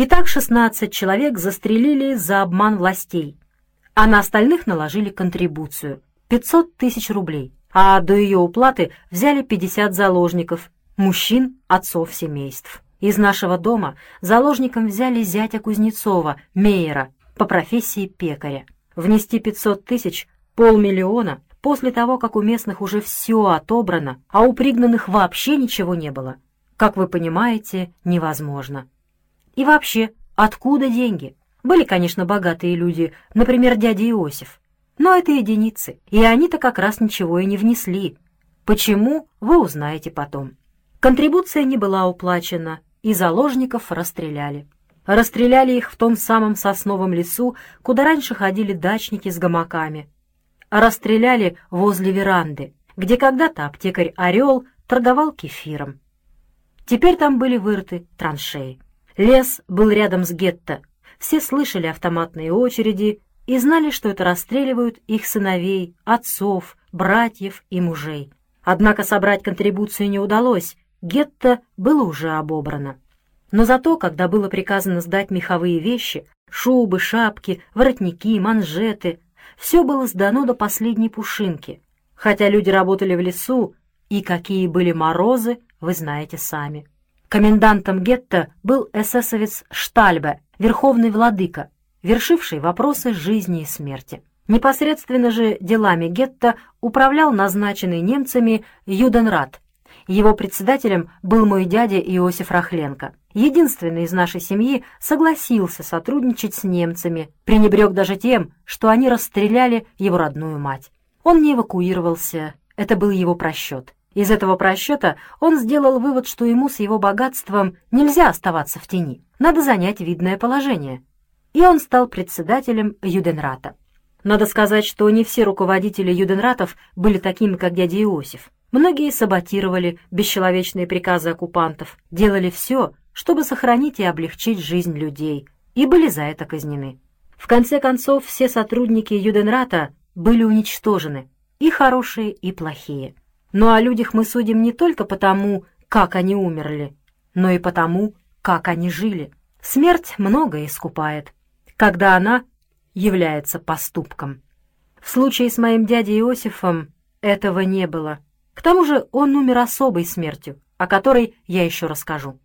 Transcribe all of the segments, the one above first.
Итак, 16 человек застрелили за обман властей, а на остальных наложили контрибуцию — 500 тысяч рублей, а до ее уплаты взяли 50 заложников, мужчин, отцов семейств. Из нашего дома заложником взяли зятя Кузнецова, Мейера, по профессии пекаря. Внести 500 тысяч, полмиллиона, после того, как у местных уже все отобрано, а у пригнанных вообще ничего не было, как вы понимаете, невозможно. И вообще, откуда деньги? Были, конечно, богатые люди, например, дядя Иосиф. Но это единицы, и они-то как раз ничего и не внесли. Почему, вы узнаете потом. Контрибуция не была уплачена, и заложников расстреляли. Расстреляли их в том самом сосновом лесу, куда раньше ходили дачники с гамаками. Расстреляли возле веранды, где когда-то аптекарь «Орел» торговал кефиром. Теперь там были вырыты траншеи. Лес был рядом с гетто. Все слышали автоматные очереди и знали, что это расстреливают их сыновей, отцов, братьев и мужей. Однако собрать контрибуцию не удалось, гетто было уже обобрано. Но зато, когда было приказано сдать меховые вещи, шубы, шапки, воротники, манжеты, все было сдано до последней пушинки, хотя люди работали в лесу, и какие были морозы, вы знаете сами. Комендантом гетто был эсэсовец Штальбе, верховный владыка, вершивший вопросы жизни и смерти. Непосредственно же делами гетто управлял назначенный немцами Юденрат. Его председателем был мой дядя Иосиф Рахленко. Единственный из нашей семьи согласился сотрудничать с немцами, пренебрег даже тем, что они расстреляли его родную мать. Он не эвакуировался, это был его просчет. Из этого просчета он сделал вывод, что ему с его богатством нельзя оставаться в тени, надо занять видное положение. И он стал председателем Юденрата. Надо сказать, что не все руководители юденратов были такими, как дядя Иосиф. Многие саботировали бесчеловечные приказы оккупантов, делали все, чтобы сохранить и облегчить жизнь людей, и были за это казнены. В конце концов, все сотрудники Юденрата были уничтожены, и хорошие, и плохие. Но о людях мы судим не только потому, как они умерли, но и потому, как они жили. Смерть многое искупает, когда она является поступком. В случае с моим дядей Иосифом этого не было. К тому же он умер особой смертью, о которой я еще расскажу.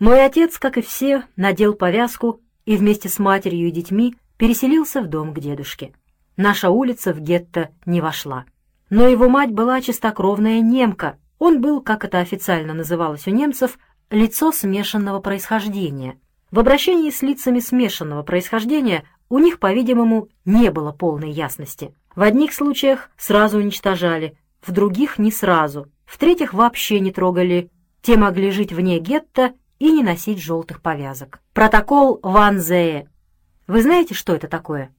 Мой отец, как и все, надел повязку и вместе с матерью и детьми переселился в дом к дедушке. Наша улица в гетто не вошла. Но его мать была чистокровная немка. Он был, как это официально называлось у немцев, лицо смешанного происхождения. В обращении с лицами смешанного происхождения у них, по-видимому, не было полной ясности. В одних случаях сразу уничтожали, в других не сразу, в-третьих вообще не трогали. Те могли жить вне гетто и не носить желтых повязок. Протокол Ван Зее. Вы знаете, что это такое?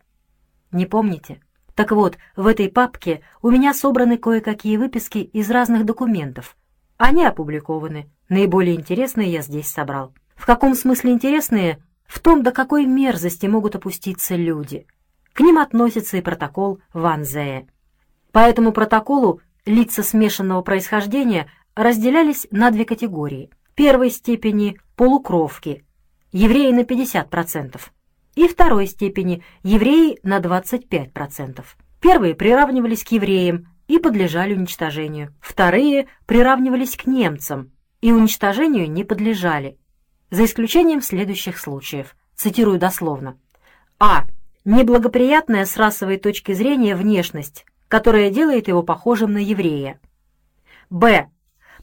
Не помните? Так вот, в этой папке у меня собраны кое-какие выписки из разных документов. Они опубликованы. Наиболее интересные я здесь собрал. В каком смысле интересные? в том, до какой мерзости могут опуститься люди. К ним относится и протокол Ван Зее. По этому протоколу лица смешанного происхождения разделялись на две категории. Первой степени – полукровки, евреи на 50%, и второй степени – евреи на 25%. Первые приравнивались к евреям и подлежали уничтожению. Вторые приравнивались к немцам и уничтожению не подлежали, за исключением следующих случаев. Цитирую дословно. А. Неблагоприятная с расовой точки зрения внешность, которая делает его похожим на еврея. Б.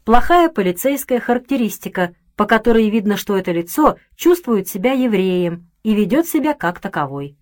Плохая полицейская характеристика, по которой видно, что это лицо чувствует себя евреем и ведет себя как таковой.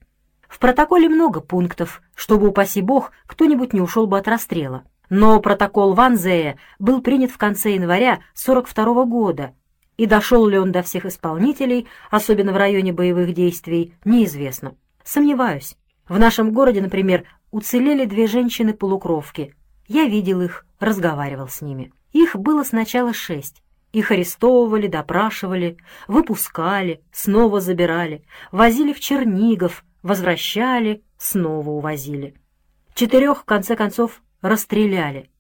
В протоколе много пунктов, чтобы, упаси бог, кто-нибудь не ушел бы от расстрела. Но протокол Ванзея был принят в конце января 42 -го года и дошел ли он до всех исполнителей, особенно в районе боевых действий, неизвестно. Сомневаюсь. В нашем городе, например, уцелели две женщины-полукровки. Я видел их, разговаривал с ними. Их было сначала шесть. Их арестовывали, допрашивали, выпускали, снова забирали, возили в Чернигов, возвращали, снова увозили. Четырех, в конце концов, расстреляли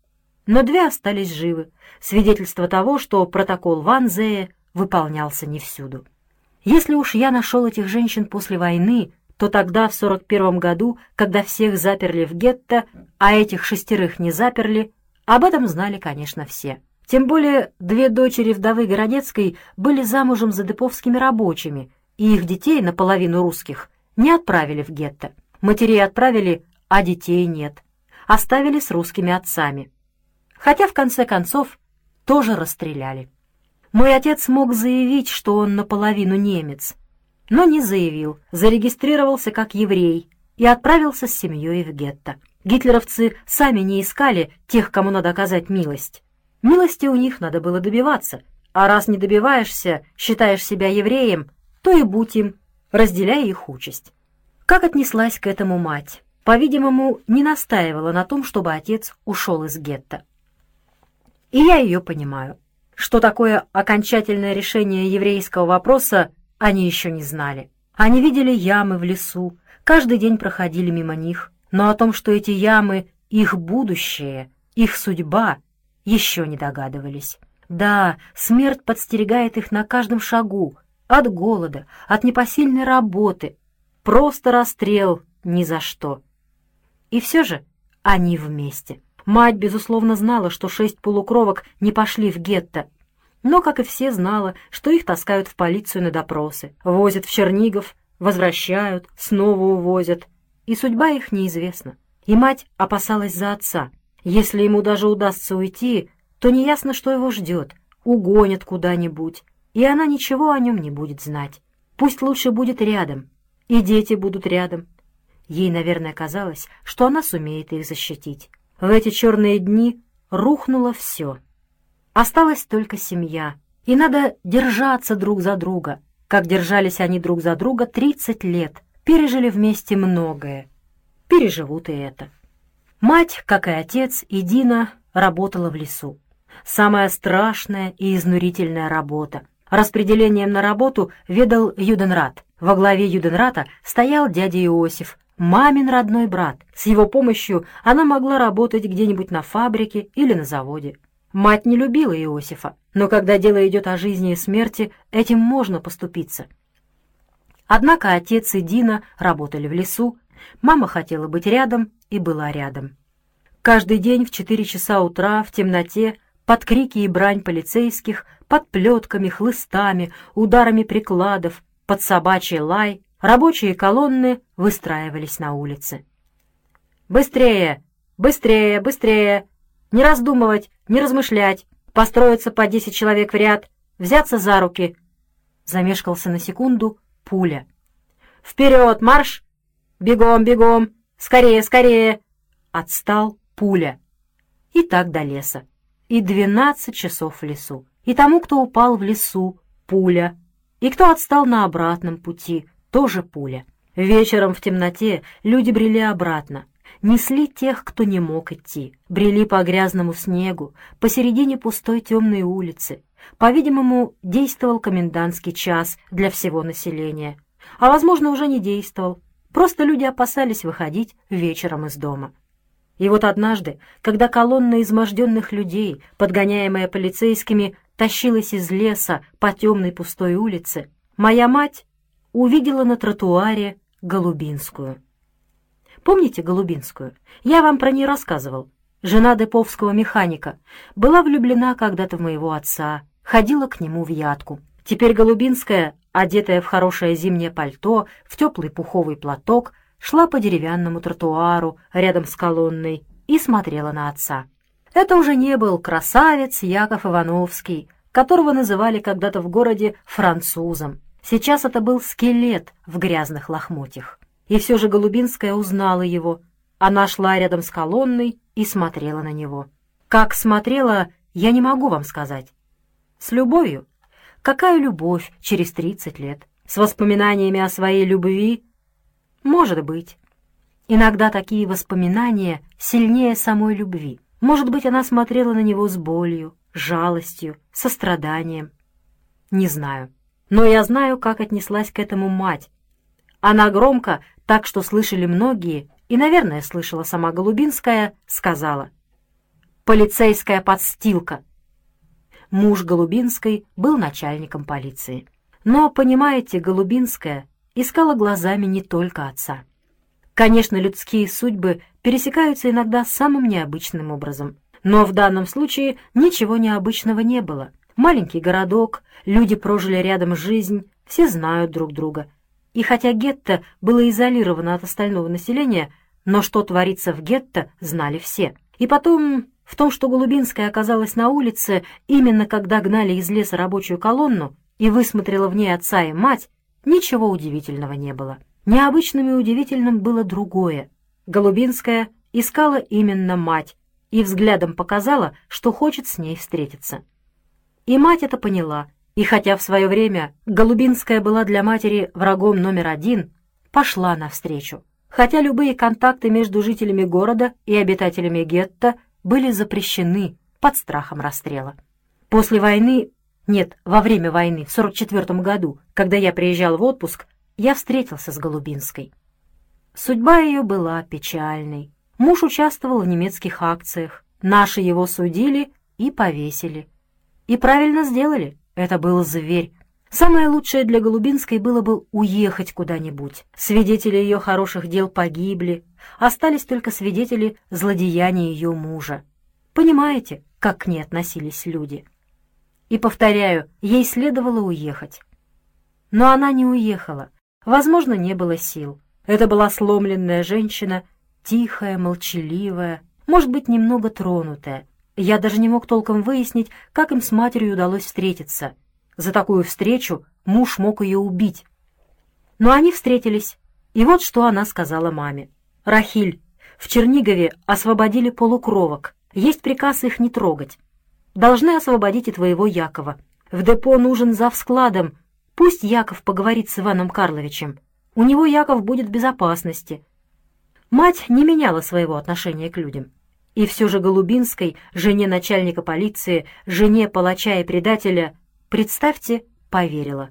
но две остались живы, свидетельство того, что протокол Ван Зее выполнялся не всюду. Если уж я нашел этих женщин после войны, то тогда, в 41 году, когда всех заперли в гетто, а этих шестерых не заперли, об этом знали, конечно, все. Тем более две дочери вдовы Городецкой были замужем за деповскими рабочими, и их детей, наполовину русских, не отправили в гетто. Матерей отправили, а детей нет. Оставили с русскими отцами. Хотя, в конце концов, тоже расстреляли. Мой отец мог заявить, что он наполовину немец, но не заявил, зарегистрировался как еврей и отправился с семьей в гетто. Гитлеровцы сами не искали тех, кому надо оказать милость. Милости у них надо было добиваться, а раз не добиваешься, считаешь себя евреем, то и будь им, разделяя их участь. Как отнеслась к этому мать? По-видимому, не настаивала на том, чтобы отец ушел из гетто. И я ее понимаю. Что такое окончательное решение еврейского вопроса, они еще не знали. Они видели ямы в лесу, каждый день проходили мимо них, но о том, что эти ямы — их будущее, их судьба, еще не догадывались. Да, смерть подстерегает их на каждом шагу, от голода, от непосильной работы, просто расстрел ни за что. И все же они вместе. Мать, безусловно, знала, что шесть полукровок не пошли в гетто, но, как и все, знала, что их таскают в полицию на допросы, возят в Чернигов, возвращают, снова увозят, и судьба их неизвестна. И мать опасалась за отца. Если ему даже удастся уйти, то неясно, что его ждет, угонят куда-нибудь, и она ничего о нем не будет знать. Пусть лучше будет рядом, и дети будут рядом. Ей, наверное, казалось, что она сумеет их защитить. В эти черные дни рухнуло все. Осталась только семья, и надо держаться друг за друга, как держались они друг за друга 30 лет, пережили вместе многое. Переживут и это. Мать, как и отец, и Дина работала в лесу. Самая страшная и изнурительная работа. Распределением на работу ведал Юденрат. Во главе Юденрата стоял дядя Иосиф, мамин родной брат. С его помощью она могла работать где-нибудь на фабрике или на заводе. Мать не любила Иосифа, но когда дело идет о жизни и смерти, этим можно поступиться. Однако отец и Дина работали в лесу, мама хотела быть рядом и была рядом. Каждый день в четыре часа утра в темноте, под крики и брань полицейских, под плетками, хлыстами, ударами прикладов, под собачий лай, Рабочие колонны выстраивались на улице. «Быстрее! Быстрее! Быстрее! Не раздумывать, не размышлять! Построиться по десять человек в ряд! Взяться за руки!» Замешкался на секунду пуля. «Вперед, марш! Бегом, бегом! Скорее, скорее!» Отстал пуля. И так до леса. И двенадцать часов в лесу. И тому, кто упал в лесу, пуля. И кто отстал на обратном пути, тоже пуля. Вечером в темноте люди брели обратно, несли тех, кто не мог идти, брели по грязному снегу, посередине пустой темной улицы. По-видимому, действовал комендантский час для всего населения. А, возможно, уже не действовал. Просто люди опасались выходить вечером из дома. И вот однажды, когда колонна изможденных людей, подгоняемая полицейскими, тащилась из леса по темной пустой улице, моя мать увидела на тротуаре Голубинскую. Помните Голубинскую? Я вам про нее рассказывал. Жена деповского механика. Была влюблена когда-то в моего отца. Ходила к нему в ядку. Теперь Голубинская, одетая в хорошее зимнее пальто, в теплый пуховый платок, шла по деревянному тротуару рядом с колонной и смотрела на отца. Это уже не был красавец Яков Ивановский, которого называли когда-то в городе французом. Сейчас это был скелет в грязных лохмотьях. И все же Голубинская узнала его. Она шла рядом с колонной и смотрела на него. Как смотрела, я не могу вам сказать. С любовью? Какая любовь через тридцать лет? С воспоминаниями о своей любви? Может быть. Иногда такие воспоминания сильнее самой любви. Может быть, она смотрела на него с болью, жалостью, состраданием. Не знаю. Но я знаю, как отнеслась к этому мать. Она громко, так что слышали многие, и, наверное, слышала сама Голубинская, сказала «Полицейская подстилка». Муж Голубинской был начальником полиции. Но, понимаете, Голубинская искала глазами не только отца. Конечно, людские судьбы пересекаются иногда самым необычным образом. Но в данном случае ничего необычного не было. Маленький городок, люди прожили рядом жизнь, все знают друг друга. И хотя гетто было изолировано от остального населения, но что творится в гетто, знали все. И потом, в том, что Голубинская оказалась на улице именно когда гнали из леса рабочую колонну и высмотрела в ней отца и мать, ничего удивительного не было. Необычным и удивительным было другое. Голубинская искала именно мать и взглядом показала, что хочет с ней встретиться. И мать это поняла, и хотя в свое время Голубинская была для матери врагом номер один, пошла навстречу. Хотя любые контакты между жителями города и обитателями гетто были запрещены под страхом расстрела. После войны, нет, во время войны, в 44 году, когда я приезжал в отпуск, я встретился с Голубинской. Судьба ее была печальной. Муж участвовал в немецких акциях, наши его судили и повесили. И правильно сделали, это был зверь. Самое лучшее для Голубинской было бы уехать куда-нибудь. Свидетели ее хороших дел погибли, остались только свидетели злодеяния ее мужа. Понимаете, как к ней относились люди? И, повторяю, ей следовало уехать. Но она не уехала. Возможно, не было сил. Это была сломленная женщина, тихая, молчаливая, может быть, немного тронутая. Я даже не мог толком выяснить, как им с матерью удалось встретиться. За такую встречу муж мог ее убить. Но они встретились, и вот что она сказала маме. «Рахиль, в Чернигове освободили полукровок. Есть приказ их не трогать. Должны освободить и твоего Якова. В депо нужен зав складом, Пусть Яков поговорит с Иваном Карловичем. У него Яков будет в безопасности. Мать не меняла своего отношения к людям. И все же Голубинской, жене начальника полиции, жене палача и предателя, представьте, поверила.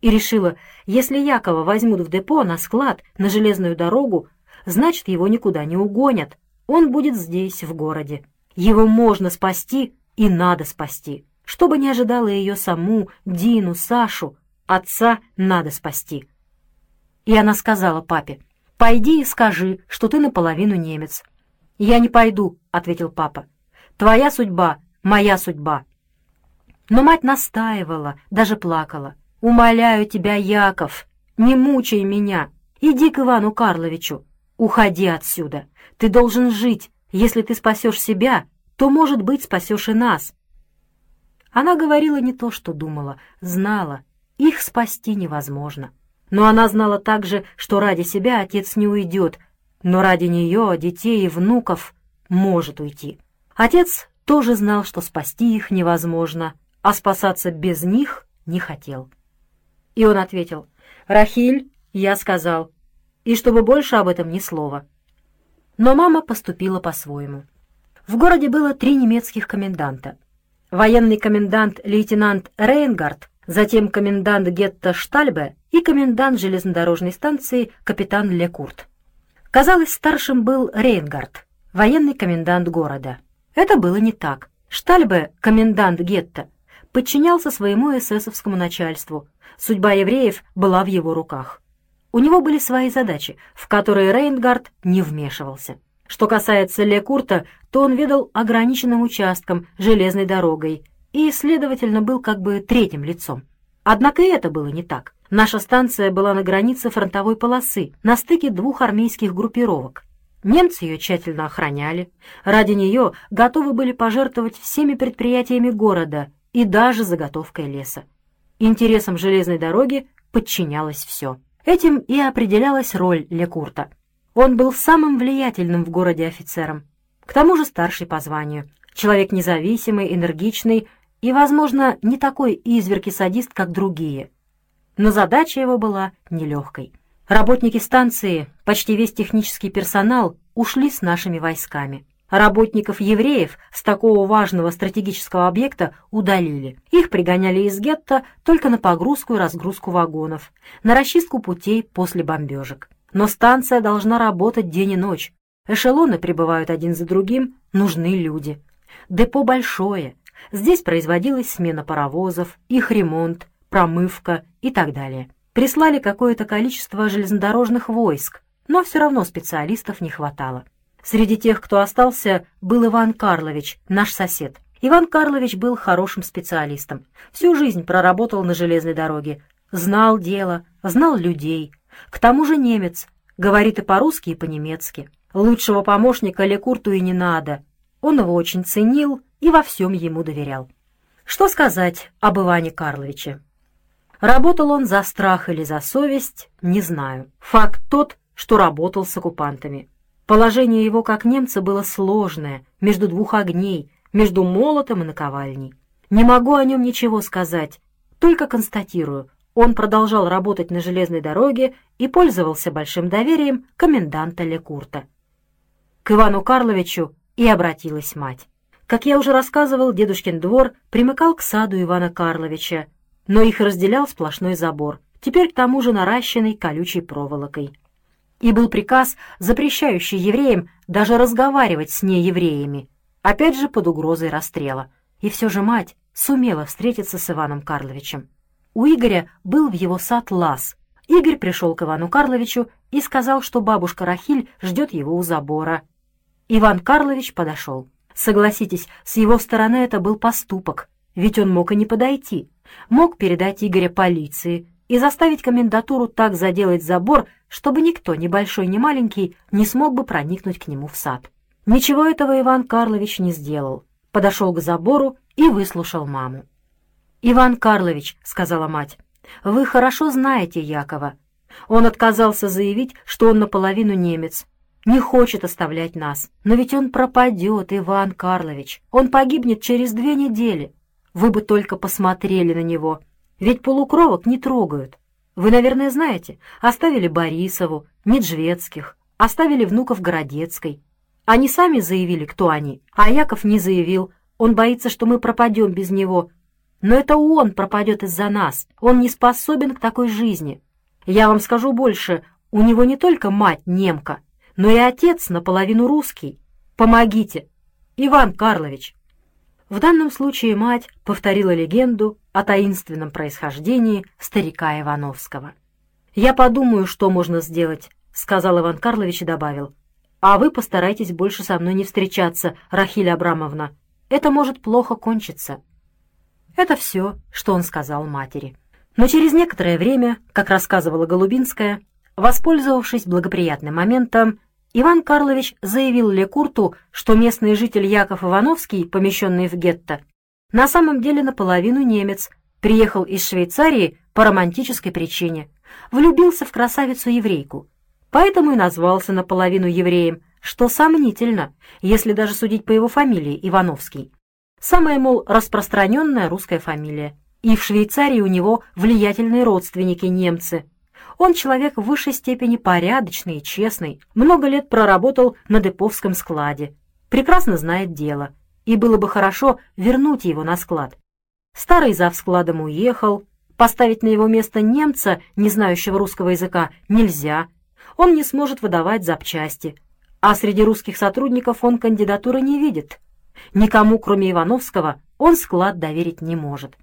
И решила, если Якова возьмут в депо, на склад, на железную дорогу, значит, его никуда не угонят. Он будет здесь, в городе. Его можно спасти и надо спасти. Чтобы не ожидало ее саму, Дину, Сашу, Отца надо спасти. И она сказала папе, «Пойди и скажи, что ты наполовину немец». «Я не пойду», — ответил папа. «Твоя судьба — моя судьба». Но мать настаивала, даже плакала. «Умоляю тебя, Яков, не мучай меня. Иди к Ивану Карловичу. Уходи отсюда. Ты должен жить. Если ты спасешь себя, то, может быть, спасешь и нас». Она говорила не то, что думала, знала, их спасти невозможно. Но она знала также, что ради себя отец не уйдет, но ради нее, детей и внуков может уйти. Отец тоже знал, что спасти их невозможно, а спасаться без них не хотел. И он ответил, «Рахиль, я сказал, и чтобы больше об этом ни слова». Но мама поступила по-своему. В городе было три немецких коменданта. Военный комендант лейтенант Рейнгард затем комендант гетто Штальбе и комендант железнодорожной станции капитан Лекурт. Казалось, старшим был Рейнгард, военный комендант города. Это было не так. Штальбе, комендант гетто, подчинялся своему эсэсовскому начальству. Судьба евреев была в его руках. У него были свои задачи, в которые Рейнгард не вмешивался. Что касается Лекурта, то он ведал ограниченным участком, железной дорогой, и, следовательно, был как бы третьим лицом. Однако и это было не так. Наша станция была на границе фронтовой полосы, на стыке двух армейских группировок. Немцы ее тщательно охраняли. Ради нее готовы были пожертвовать всеми предприятиями города и даже заготовкой леса. Интересам железной дороги подчинялось все. Этим и определялась роль Лекурта. Он был самым влиятельным в городе офицером, к тому же старший по званию. Человек независимый, энергичный, и, возможно, не такой изверг и садист, как другие. Но задача его была нелегкой. Работники станции, почти весь технический персонал, ушли с нашими войсками. Работников евреев с такого важного стратегического объекта удалили. Их пригоняли из гетто только на погрузку и разгрузку вагонов, на расчистку путей после бомбежек. Но станция должна работать день и ночь. Эшелоны прибывают один за другим, нужны люди. Депо большое, Здесь производилась смена паровозов, их ремонт, промывка и так далее. Прислали какое-то количество железнодорожных войск, но все равно специалистов не хватало. Среди тех, кто остался, был Иван Карлович, наш сосед. Иван Карлович был хорошим специалистом. Всю жизнь проработал на железной дороге. Знал дело, знал людей. К тому же немец, говорит и по-русски, и по-немецки. Лучшего помощника Лекурту и не надо. Он его очень ценил и во всем ему доверял. Что сказать об Иване Карловиче? Работал он за страх или за совесть, не знаю. Факт тот, что работал с оккупантами. Положение его как немца было сложное, между двух огней, между молотом и наковальней. Не могу о нем ничего сказать, только констатирую, он продолжал работать на железной дороге и пользовался большим доверием коменданта Лекурта. К Ивану Карловичу и обратилась мать. Как я уже рассказывал, дедушкин двор примыкал к саду Ивана Карловича, но их разделял сплошной забор, теперь к тому же наращенный колючей проволокой. И был приказ, запрещающий евреям даже разговаривать с неевреями, опять же под угрозой расстрела. И все же мать сумела встретиться с Иваном Карловичем. У Игоря был в его сад лаз. Игорь пришел к Ивану Карловичу и сказал, что бабушка Рахиль ждет его у забора. Иван Карлович подошел. Согласитесь, с его стороны это был поступок, ведь он мог и не подойти. Мог передать Игоря полиции и заставить комендатуру так заделать забор, чтобы никто, ни большой, ни маленький, не смог бы проникнуть к нему в сад. Ничего этого Иван Карлович не сделал. Подошел к забору и выслушал маму. «Иван Карлович», — сказала мать, — «вы хорошо знаете Якова. Он отказался заявить, что он наполовину немец, не хочет оставлять нас. Но ведь он пропадет, Иван Карлович. Он погибнет через две недели. Вы бы только посмотрели на него. Ведь полукровок не трогают. Вы, наверное, знаете, оставили Борисову, Неджведских, оставили внуков Городецкой. Они сами заявили, кто они, а Яков не заявил. Он боится, что мы пропадем без него. Но это он пропадет из-за нас. Он не способен к такой жизни. Я вам скажу больше, у него не только мать немка, но и отец наполовину русский. Помогите, Иван Карлович!» В данном случае мать повторила легенду о таинственном происхождении старика Ивановского. «Я подумаю, что можно сделать», — сказал Иван Карлович и добавил. «А вы постарайтесь больше со мной не встречаться, Рахиль Абрамовна. Это может плохо кончиться». Это все, что он сказал матери. Но через некоторое время, как рассказывала Голубинская, воспользовавшись благоприятным моментом, Иван Карлович заявил Лекурту, что местный житель Яков Ивановский, помещенный в гетто, на самом деле наполовину немец, приехал из Швейцарии по романтической причине, влюбился в красавицу-еврейку, поэтому и назвался наполовину евреем, что сомнительно, если даже судить по его фамилии Ивановский. Самая, мол, распространенная русская фамилия. И в Швейцарии у него влиятельные родственники немцы – он человек в высшей степени порядочный и честный, много лет проработал на деповском складе, прекрасно знает дело, и было бы хорошо вернуть его на склад. Старый зав складом уехал, поставить на его место немца, не знающего русского языка, нельзя, он не сможет выдавать запчасти, а среди русских сотрудников он кандидатуры не видит. Никому, кроме Ивановского, он склад доверить не может.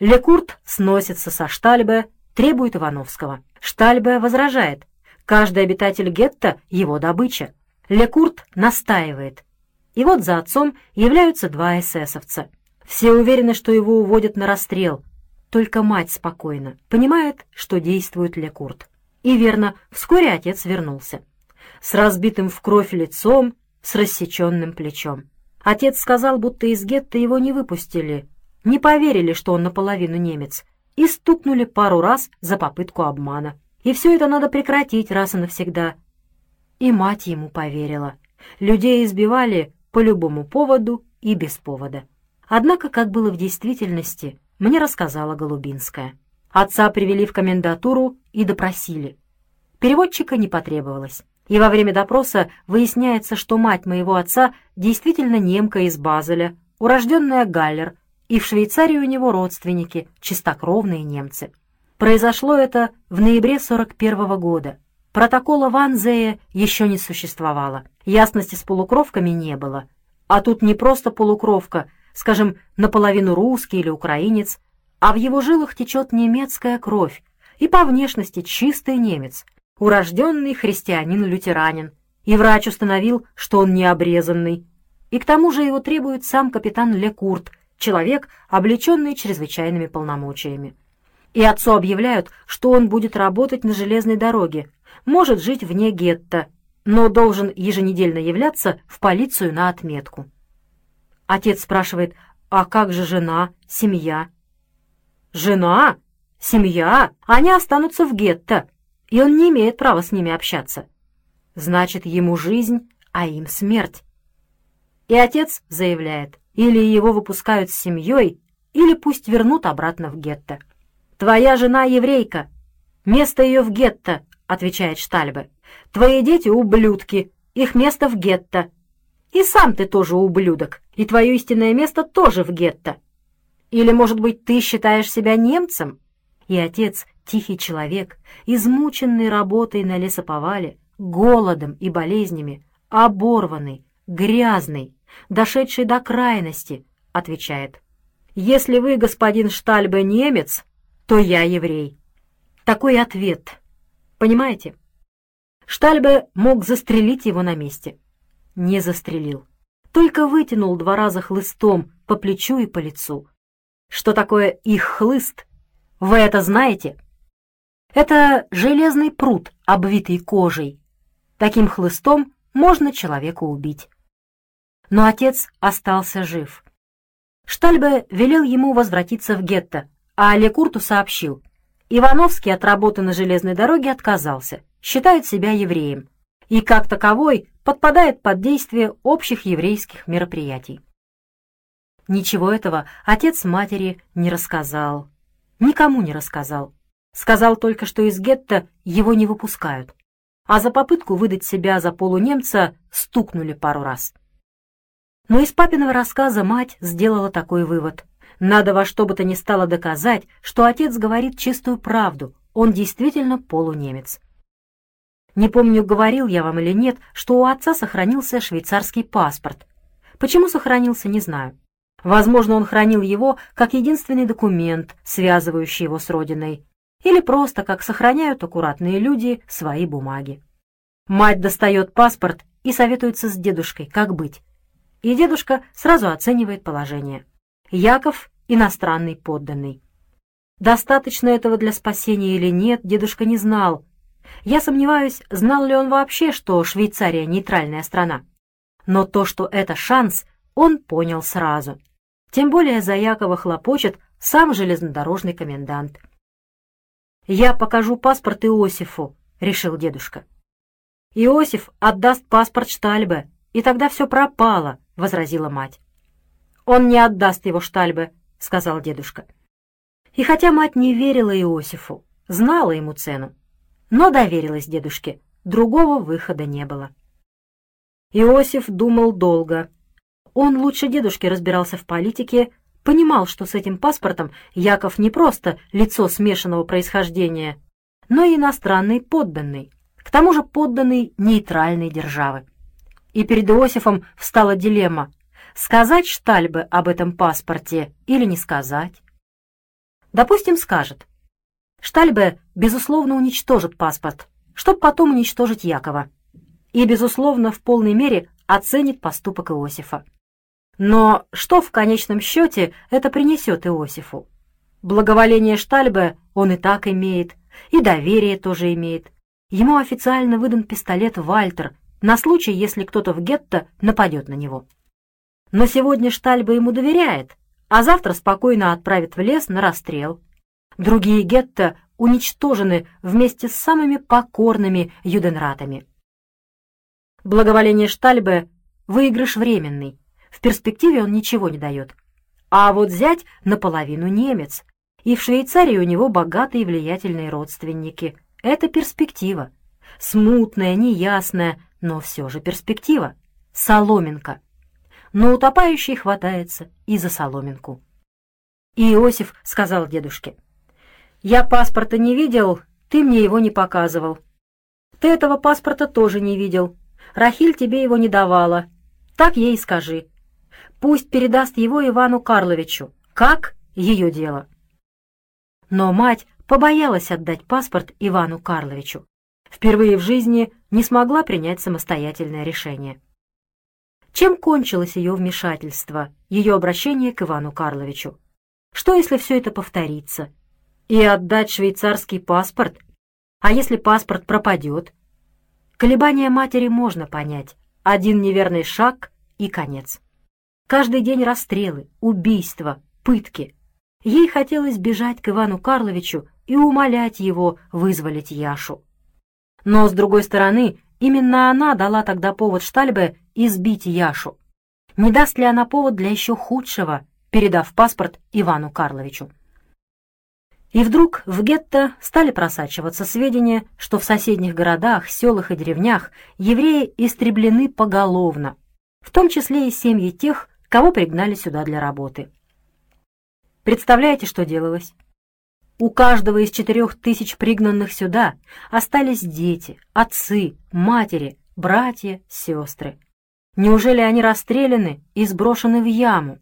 Лекурт сносится со Штальбе требует Ивановского. Штальбе возражает. Каждый обитатель гетто — его добыча. Лекурт настаивает. И вот за отцом являются два эсэсовца. Все уверены, что его уводят на расстрел. Только мать спокойна, понимает, что действует Лекурт. И верно, вскоре отец вернулся. С разбитым в кровь лицом, с рассеченным плечом. Отец сказал, будто из гетто его не выпустили. Не поверили, что он наполовину немец и стукнули пару раз за попытку обмана. И все это надо прекратить раз и навсегда. И мать ему поверила. Людей избивали по любому поводу и без повода. Однако, как было в действительности, мне рассказала Голубинская. Отца привели в комендатуру и допросили. Переводчика не потребовалось. И во время допроса выясняется, что мать моего отца действительно немка из Базеля, урожденная Галлер, и в Швейцарии у него родственники, чистокровные немцы. Произошло это в ноябре 41 -го года. Протокола Ванзея еще не существовало, ясности с полукровками не было. А тут не просто полукровка, скажем, наполовину русский или украинец, а в его жилах течет немецкая кровь, и по внешности чистый немец, урожденный христианин-лютеранин, и врач установил, что он не обрезанный. И к тому же его требует сам капитан Лекурт, человек, облеченный чрезвычайными полномочиями. И отцу объявляют, что он будет работать на железной дороге, может жить вне гетто, но должен еженедельно являться в полицию на отметку. Отец спрашивает, а как же жена, семья? Жена, семья, они останутся в гетто, и он не имеет права с ними общаться. Значит, ему жизнь, а им смерть. И отец заявляет, или его выпускают с семьей, или пусть вернут обратно в гетто. «Твоя жена еврейка, место ее в гетто», — отвечает Штальбе. «Твои дети — ублюдки, их место в гетто. И сам ты тоже ублюдок, и твое истинное место тоже в гетто. Или, может быть, ты считаешь себя немцем?» И отец, тихий человек, измученный работой на лесоповале, голодом и болезнями, оборванный, грязный, дошедший до крайности, отвечает. «Если вы, господин Штальбе, немец, то я еврей». Такой ответ. Понимаете? Штальбе мог застрелить его на месте. Не застрелил. Только вытянул два раза хлыстом по плечу и по лицу. Что такое их хлыст? Вы это знаете? Это железный пруд, обвитый кожей. Таким хлыстом можно человека убить. Но отец остался жив. Штальбе велел ему возвратиться в гетто, а Лекурту сообщил. Ивановский от работы на железной дороге отказался, считает себя евреем и, как таковой, подпадает под действие общих еврейских мероприятий. Ничего этого отец матери не рассказал, никому не рассказал. Сказал только, что из гетто его не выпускают, а за попытку выдать себя за полунемца стукнули пару раз. Но из папиного рассказа мать сделала такой вывод. Надо во что бы то ни стало доказать, что отец говорит чистую правду, он действительно полунемец. Не помню, говорил я вам или нет, что у отца сохранился швейцарский паспорт. Почему сохранился, не знаю. Возможно, он хранил его как единственный документ, связывающий его с родиной, или просто как сохраняют аккуратные люди свои бумаги. Мать достает паспорт и советуется с дедушкой, как быть и дедушка сразу оценивает положение. Яков — иностранный подданный. Достаточно этого для спасения или нет, дедушка не знал. Я сомневаюсь, знал ли он вообще, что Швейцария — нейтральная страна. Но то, что это шанс, он понял сразу. Тем более за Якова хлопочет сам железнодорожный комендант. «Я покажу паспорт Иосифу», — решил дедушка. Иосиф отдаст паспорт Штальбе, и тогда все пропало, — возразила мать. «Он не отдаст его Штальбе», — сказал дедушка. И хотя мать не верила Иосифу, знала ему цену, но доверилась дедушке, другого выхода не было. Иосиф думал долго. Он лучше дедушки разбирался в политике, понимал, что с этим паспортом Яков не просто лицо смешанного происхождения, но и иностранный подданный, к тому же подданный нейтральной державы и перед Иосифом встала дилемма — сказать Штальбе об этом паспорте или не сказать. Допустим, скажет. Штальбе, безусловно, уничтожит паспорт, чтобы потом уничтожить Якова. И, безусловно, в полной мере оценит поступок Иосифа. Но что в конечном счете это принесет Иосифу? Благоволение Штальбе он и так имеет, и доверие тоже имеет. Ему официально выдан пистолет «Вальтер», на случай, если кто-то в гетто нападет на него. Но сегодня Штальба ему доверяет, а завтра спокойно отправит в лес на расстрел. Другие гетто уничтожены вместе с самыми покорными юденратами. Благоволение Штальбе — выигрыш временный, в перспективе он ничего не дает. А вот зять наполовину немец, и в Швейцарии у него богатые и влиятельные родственники. Это перспектива. Смутная, неясная, но все же перспектива. Соломинка. Но утопающий хватается и за соломинку. Иосиф сказал дедушке, «Я паспорта не видел, ты мне его не показывал. Ты этого паспорта тоже не видел. Рахиль тебе его не давала. Так ей скажи. Пусть передаст его Ивану Карловичу. Как? Ее дело». Но мать побоялась отдать паспорт Ивану Карловичу. Впервые в жизни не смогла принять самостоятельное решение. Чем кончилось ее вмешательство, ее обращение к Ивану Карловичу? Что, если все это повторится? И отдать швейцарский паспорт? А если паспорт пропадет? Колебания матери можно понять. Один неверный шаг и конец. Каждый день расстрелы, убийства, пытки. Ей хотелось бежать к Ивану Карловичу и умолять его вызволить Яшу. Но, с другой стороны, именно она дала тогда повод Штальбе избить Яшу. Не даст ли она повод для еще худшего, передав паспорт Ивану Карловичу? И вдруг в гетто стали просачиваться сведения, что в соседних городах, селах и деревнях евреи истреблены поголовно, в том числе и семьи тех, кого пригнали сюда для работы. Представляете, что делалось? У каждого из четырех тысяч пригнанных сюда остались дети, отцы, матери, братья, сестры. Неужели они расстреляны и сброшены в яму?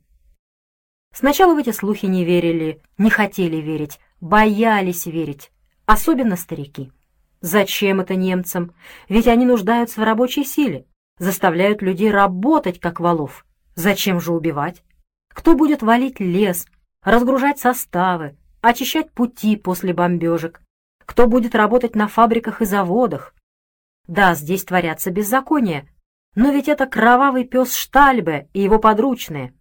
Сначала в эти слухи не верили, не хотели верить, боялись верить, особенно старики. Зачем это немцам? Ведь они нуждаются в рабочей силе, заставляют людей работать, как валов. Зачем же убивать? Кто будет валить лес, разгружать составы, очищать пути после бомбежек, кто будет работать на фабриках и заводах. Да, здесь творятся беззакония, но ведь это кровавый пес Штальбе и его подручные.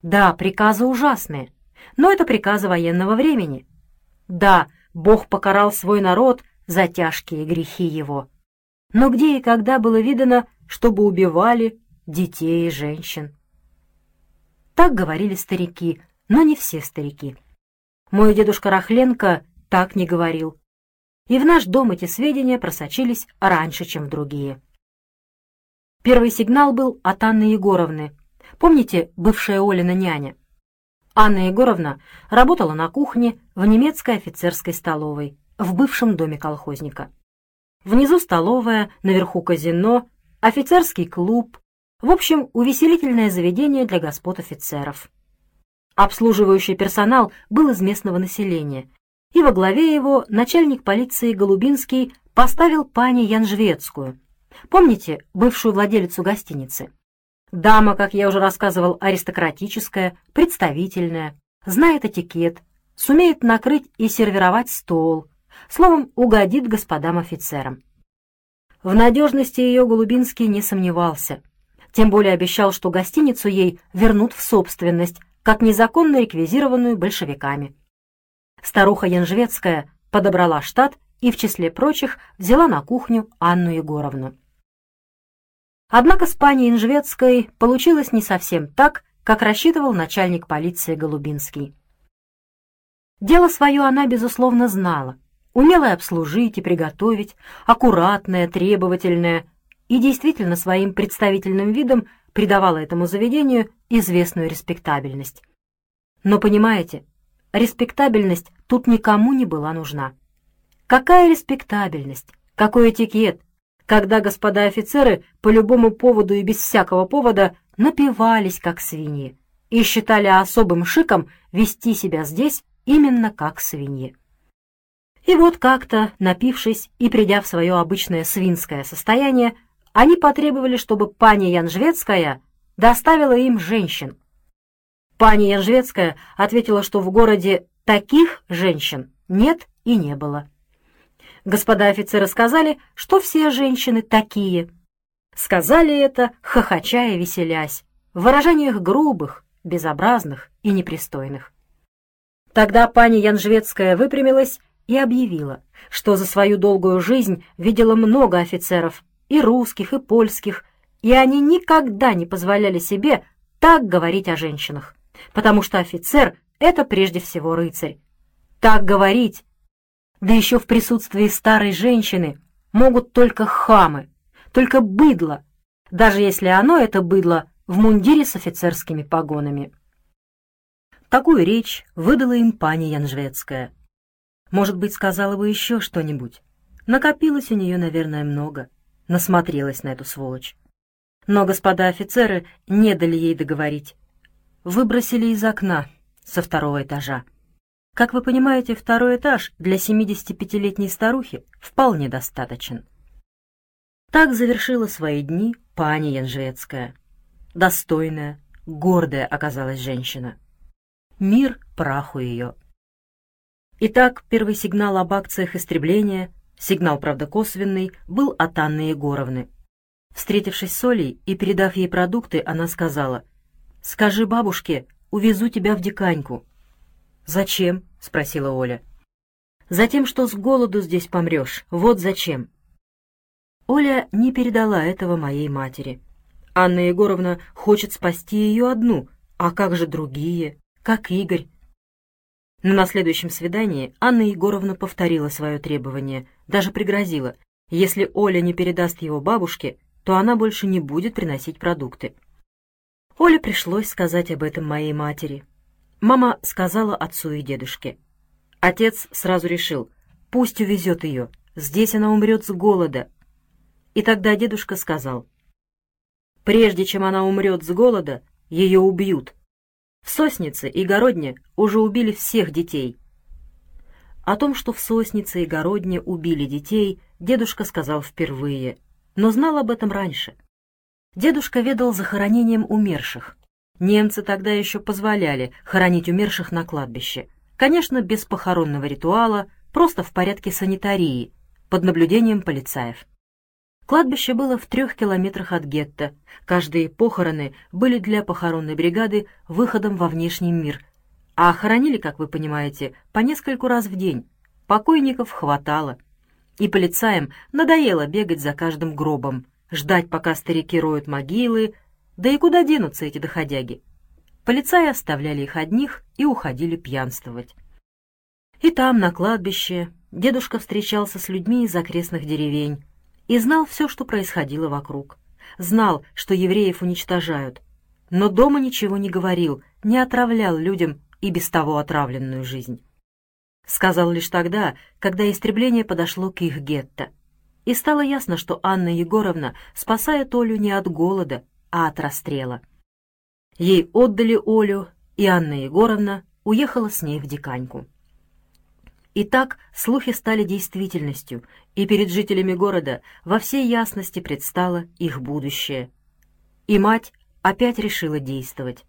Да, приказы ужасные, но это приказы военного времени. Да, Бог покарал свой народ за тяжкие грехи его. Но где и когда было видано, чтобы убивали детей и женщин? Так говорили старики, но не все старики. Мой дедушка Рахленко так не говорил. И в наш дом эти сведения просочились раньше, чем в другие. Первый сигнал был от Анны Егоровны. Помните, бывшая Олина няня? Анна Егоровна работала на кухне в немецкой офицерской столовой, в бывшем доме колхозника. Внизу столовая, наверху казино, офицерский клуб, в общем, увеселительное заведение для господ офицеров. Обслуживающий персонал был из местного населения, и во главе его начальник полиции Голубинский поставил пани Янжвецкую. Помните бывшую владелицу гостиницы? Дама, как я уже рассказывал, аристократическая, представительная, знает этикет, сумеет накрыть и сервировать стол, словом, угодит господам офицерам. В надежности ее Голубинский не сомневался, тем более обещал, что гостиницу ей вернут в собственность, как незаконно реквизированную большевиками. Старуха Янжвецкая подобрала штат и, в числе прочих, взяла на кухню Анну Егоровну. Однако с пани Янжвецкой получилось не совсем так, как рассчитывал начальник полиции Голубинский. Дело свое она, безусловно, знала, умела обслужить и приготовить, аккуратная, требовательная, и действительно своим представительным видом придавала этому заведению известную респектабельность. Но понимаете, респектабельность тут никому не была нужна. Какая респектабельность? Какой этикет? Когда господа офицеры по любому поводу и без всякого повода напивались, как свиньи, и считали особым шиком вести себя здесь именно как свиньи. И вот как-то, напившись и придя в свое обычное свинское состояние, они потребовали, чтобы пани Янжвецкая доставила им женщин. Пани Янжвецкая ответила, что в городе таких женщин нет и не было. Господа офицеры сказали, что все женщины такие. Сказали это, хохоча и веселясь, в выражениях грубых, безобразных и непристойных. Тогда пани Янжвецкая выпрямилась и объявила, что за свою долгую жизнь видела много офицеров, и русских, и польских, и они никогда не позволяли себе так говорить о женщинах, потому что офицер — это прежде всего рыцарь. Так говорить, да еще в присутствии старой женщины, могут только хамы, только быдло, даже если оно, это быдло, в мундире с офицерскими погонами. Такую речь выдала им пани Янжвецкая. Может быть, сказала бы еще что-нибудь. Накопилось у нее, наверное, много. Насмотрелась на эту сволочь. Но господа офицеры не дали ей договорить. Выбросили из окна со второго этажа. Как вы понимаете, второй этаж для 75-летней старухи вполне достаточен. Так завершила свои дни пани Янжецкая. Достойная, гордая оказалась женщина. Мир праху ее. Итак, первый сигнал об акциях истребления, сигнал, правда, косвенный, был от Анны Егоровны. Встретившись с Олей и передав ей продукты, она сказала, «Скажи бабушке, увезу тебя в диканьку». «Зачем?» — спросила Оля. «Затем, что с голоду здесь помрешь. Вот зачем». Оля не передала этого моей матери. Анна Егоровна хочет спасти ее одну, а как же другие, как Игорь? Но на следующем свидании Анна Егоровна повторила свое требование, даже пригрозила, если Оля не передаст его бабушке, то она больше не будет приносить продукты. Оле пришлось сказать об этом моей матери. Мама сказала отцу и дедушке. Отец сразу решил, пусть увезет ее, здесь она умрет с голода. И тогда дедушка сказал, прежде чем она умрет с голода, ее убьют. В Соснице и Городне уже убили всех детей. О том, что в Соснице и Городне убили детей, дедушка сказал впервые, но знал об этом раньше. Дедушка ведал захоронением умерших, Немцы тогда еще позволяли хоронить умерших на кладбище. Конечно, без похоронного ритуала, просто в порядке санитарии, под наблюдением полицаев. Кладбище было в трех километрах от гетто. Каждые похороны были для похоронной бригады выходом во внешний мир. А хоронили, как вы понимаете, по нескольку раз в день. Покойников хватало. И полицаям надоело бегать за каждым гробом, ждать, пока старики роют могилы, да и куда денутся эти доходяги? Полицаи оставляли их одних и уходили пьянствовать. И там, на кладбище, дедушка встречался с людьми из окрестных деревень и знал все, что происходило вокруг. Знал, что евреев уничтожают, но дома ничего не говорил, не отравлял людям и без того отравленную жизнь. Сказал лишь тогда, когда истребление подошло к их гетто. И стало ясно, что Анна Егоровна спасает Олю не от голода, а от расстрела. Ей отдали Олю, и Анна Егоровна уехала с ней в Диканьку. И так слухи стали действительностью, и перед жителями города во всей ясности предстало их будущее. И мать опять решила действовать.